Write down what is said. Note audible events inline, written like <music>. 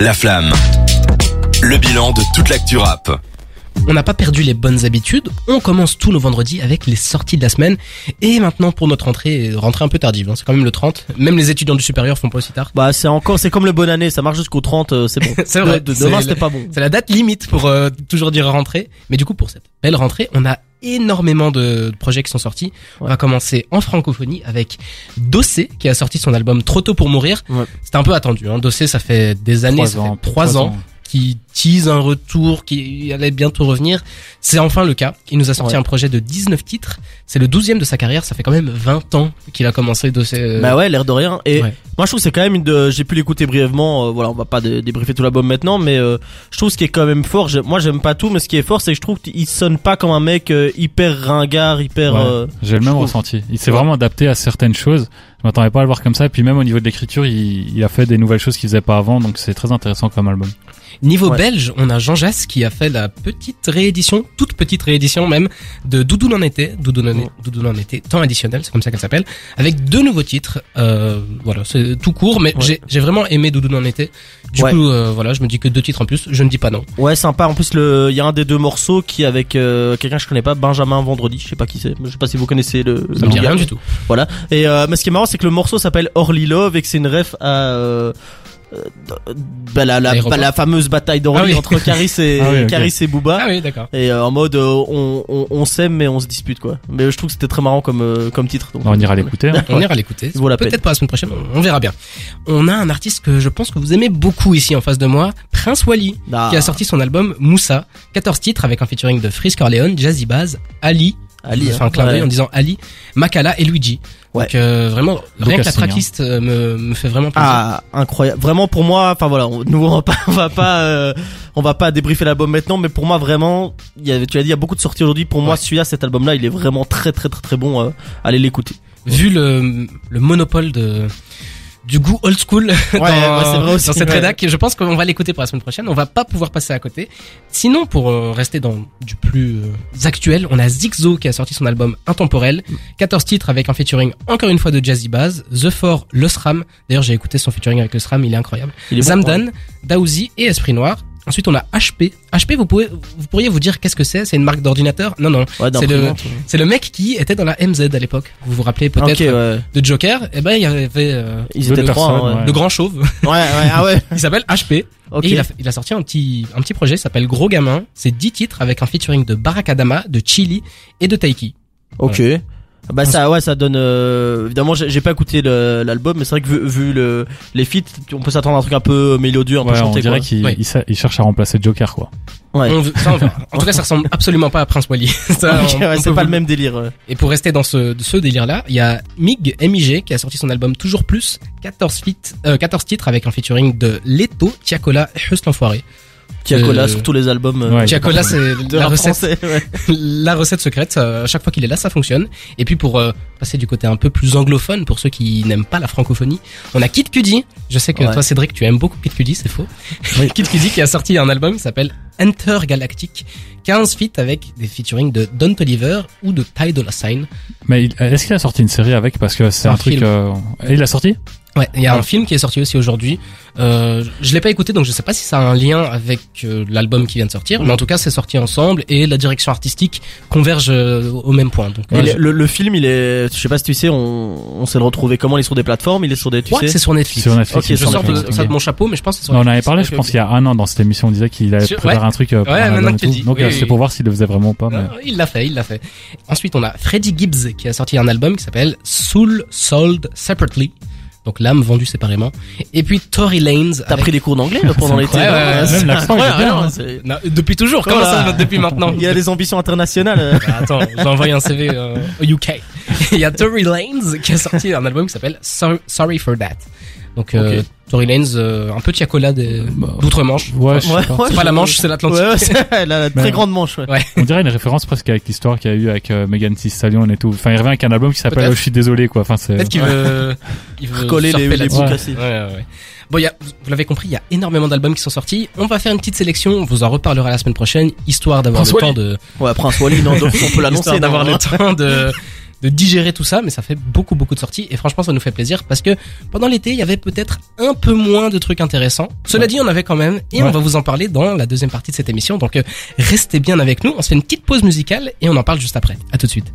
La Flamme. Le bilan de toute l'actu rap. On n'a pas perdu les bonnes habitudes. On commence tous nos vendredis avec les sorties de la semaine. Et maintenant pour notre rentrée, rentrée un peu tardive. hein. C'est quand même le 30. Même les étudiants du supérieur font pas aussi tard. Bah c'est encore, c'est comme le bonne année, ça marche jusqu'au 30, euh, c'est bon. <laughs> C'est vrai, De- de- c'est demain la- c'était pas bon. C'est la date limite pour euh, toujours dire rentrée. Mais du coup, pour cette belle rentrée, on a énormément de projets qui sont sortis. On va commencer en francophonie avec Dossé qui a sorti son album Trop tôt pour mourir. Ouais. C'était un peu attendu. Hein. Dossé, ça fait des années, Trois ça ans, fait trois trois ans, ans. Qui tease un retour, qui allait bientôt revenir. C'est enfin le cas. Il nous a sorti Ouais. un projet de 19 titres. C'est le 12e de sa carrière. Ça fait quand même 20 ans qu'il a commencé Dossé. euh, Bah ouais, l'air de rien. Et Ouais. moi je trouve que c'est quand même une de, j'ai pu l'écouter brièvement, euh, voilà, on va pas dé- débriefer tout l'album maintenant, mais euh, je trouve ce qui est quand même fort, moi j'aime pas tout, mais ce qui est fort c'est que je trouve qu'il sonne pas comme un mec euh, hyper ringard, hyper... Ouais. euh, J'ai le même trouve. ressenti. Il s'est Ouais. vraiment adapté à certaines choses. Je m'attendais pas à le voir comme ça. Et puis même au niveau de l'écriture, il, il a fait des nouvelles choses qu'il faisait pas avant. Donc c'est très intéressant comme album. Niveau Ouais. belge, on a Jean Jass qui a fait la petite réédition, toute petite réédition même, de Doudou en été, Doudou en, en été, temps additionnel, c'est comme ça qu'elle s'appelle, avec deux nouveaux titres. Euh, voilà, c'est tout court, mais Ouais. j'ai j'ai vraiment aimé Doudou en été. Du Ouais. coup, euh, voilà, je me dis que deux titres en plus, je ne dis pas non. Ouais, sympa. En plus, le, il y a un des deux morceaux qui est avec euh, quelqu'un que je connais pas, Benjamin Vendredi. Je sais pas qui c'est. Je sais pas si vous connaissez le. Ça le me dit rien du tout. Voilà. Et euh, mais ce qui est marrant, c'est que le morceau s'appelle Orly Love et que c'est une ref à bah, la, la, bah, la fameuse bataille d'Orly Ah oui. entre Caris et <laughs> Ah oui, et Booba. Ah oui, d'accord. Et euh, en mode euh, on, on, on s'aime mais on se dispute quoi. Mais je trouve que c'était très marrant comme euh, comme titre. Donc, On ira l'écouter. hein. <laughs> On ira l'écouter. Peut-être pas la semaine prochaine, on verra bien. On a un artiste que je pense que vous aimez beaucoup ici en face de moi, Prince Wally. Ah, qui a sorti son album Moussa, 14 titres avec un featuring de Frisk Corleone, Jazzy Baz, Ali, Ali, fais hein. un clin d'œil Ouais. en disant Ali, Makala et Luigi. Ouais. Donc euh, vraiment, rien que la hein. tracklist euh, me, me fait vraiment plaisir. Ah incroyable. Vraiment pour moi, enfin voilà, on, nous on va pas, on va pas, euh, on va pas débriefer l'album maintenant, mais pour moi vraiment, il y avait, tu as dit, il y a beaucoup de sorties aujourd'hui. Pour moi, celui-là, cet album-là, il est vraiment très très très très bon. euh, allez l'écouter. Vu le, le monopole de du goût old school <laughs> dans, ouais, c'est vrai aussi, dans cette ouais. rédac, je pense qu'on va l'écouter pour la semaine prochaine. On va pas pouvoir passer à côté. Sinon, pour euh, rester dans du plus euh, actuel, on a Zigzo qui a sorti son album Intemporel, 14 titres avec un featuring encore une fois de Jazzy Baz, The Four, Le SRAM. D'ailleurs, j'ai écouté son featuring avec Le SRAM, il est incroyable. Il est bon, Zamdan, Daouzi et Esprit Noir. Ensuite, on a HP. HP, vous pouvez, vous pourriez vous dire qu'est-ce que c'est? C'est une marque d'ordinateur? Non, non. Ouais, C'est le, c'est le mec qui était dans la MZ à l'époque. Vous vous rappelez peut-être Ok, ouais. de Joker? Eh ben, il y avait euh, Ils Deux étaient trois. personnes, hein, ouais. le grand chauve. ouais, ouais, ah ouais. <laughs> il s'appelle HP. Ok. Et il a, il a sorti un petit, un petit projet, s'appelle Gros Gamin. C'est 10 titres avec un featuring de Barakadama, de Chili et de Taiki. Ok. Bah ça ouais ça donne euh, évidemment j'ai j'ai pas écouté le- l'album mais c'est vrai que vu, vu le les feats on peut s'attendre à un truc un peu mélodieux un peu Ouais, on chanté dirait quoi. qu'il Ouais. il cherche à remplacer Joker quoi. Ouais. On ça, on. <laughs> En tout cas, ça ressemble absolument pas à Prince Wally. <laughs> On- on c'est pas vous- le même délire. Et pour rester dans ce, ce délire-là, il y a Mig, MIG, qui a sorti son album Toujours Plus, 14, feat- euh, 14 titres avec un featuring de Leto, Tiakola et l'Enfoiré. Tiakola Euh, sur tous les albums. euh, Ouais, Tiakola, c'est de la recette, français. ouais. <laughs> la recette secrète. À chaque fois qu'il est là, ça fonctionne. Et puis pour euh, passer du côté un peu plus anglophone, pour ceux qui n'aiment pas la francophonie, on a Kid Cudi. Je sais que Ouais. toi, Cédric, tu aimes beaucoup Kid Cudi, c'est faux. <laughs> Kid Cudi qui a sorti un album qui s'appelle Enter Galactic. 15 feats avec des featuring de Don Toliver ou de Ty Dolla Sign. Mais il- est-ce qu'il a sorti une série avec? Parce que c'est Un un, truc. euh, il a sorti? Ouais, il y a Ouais. un film qui est sorti aussi aujourd'hui. Euh, je l'ai pas écouté, donc je sais pas si ça a un lien avec euh, l'album qui vient de sortir. Mais en tout cas, c'est sorti ensemble et la direction artistique converge euh, au même point. Donc, Et le, je le- le film, il est, je sais pas si tu sais, on, on s'est le retrouvé comment Il est sur des plateformes, il est sur des, tu crois que sais. c'est sur Netflix. Sur Netflix. Ok, il me Je sur sors de, ça de mon chapeau, mais je pense que c'est sur Non, on en avait Netflix. parlé, je pense, ok. il y a un an dans cette émission. On disait qu'il préparer ouais. un truc euh, pour Ouais, un dis. tout. Donc Oui, oui, c'était oui. pour voir s'il le faisait vraiment ou pas. Mais... Il l'a fait, il l'a fait. Ensuite, on a Freddie Gibbs qui a sorti un album qui s'appelle Soul Sold Separately. Donc l'âme vendue séparément. Et puis Tory Lanez. T'as avec- pris des cours d'anglais pendant l'été. Ouais, ouais, Même l'accent, hein, Non, depuis toujours. Comment Voilà. ça depuis maintenant Il a des ambitions internationales. euh. Bah, Attends, j'ai envoyé un CV euh, au UK. <laughs> Il y a Tory Lanez qui a sorti un album qui s'appelle So- Sorry for That. Donc euh. Tory Lanez, euh, un petit accolade euh, Bah, d'outre-Manche. Ouais, Ouais, C'est pas la Manche, c'est l'Atlantique. Ouais, ouais, c'est elle a la <laughs> très grande manche. Ouais. Ouais. On dirait une référence presque avec l'histoire qu'il y a eu avec euh, Megan Thee Stallion et tout. Enfin, il revient avec un album qui s'appelle oh, Je suis désolé quoi. Enfin, c'est. Peut-être qu'il veut, <laughs> il veut Coller les, les bouts Ouais. cassés. Ouais, ouais, ouais. Bon, il y a, vous l'avez compris, il y a énormément d'albums qui sont sortis. On va faire une petite sélection. On vous en reparlera la semaine prochaine, histoire d'avoir le temps de, Ouais, Prince Wally, non, donc on peut <laughs> l'annoncer. d'avoir le temps de, de digérer tout ça, mais ça fait beaucoup beaucoup de sorties et franchement ça nous fait plaisir parce que pendant l'été il y avait peut-être un peu moins de trucs intéressants. Cela Ouais. dit, on avait quand même et Ouais. on va vous en parler dans la deuxième partie de cette émission. Donc euh, restez bien avec nous. On se fait une petite pause musicale et on en parle juste après. À tout de suite.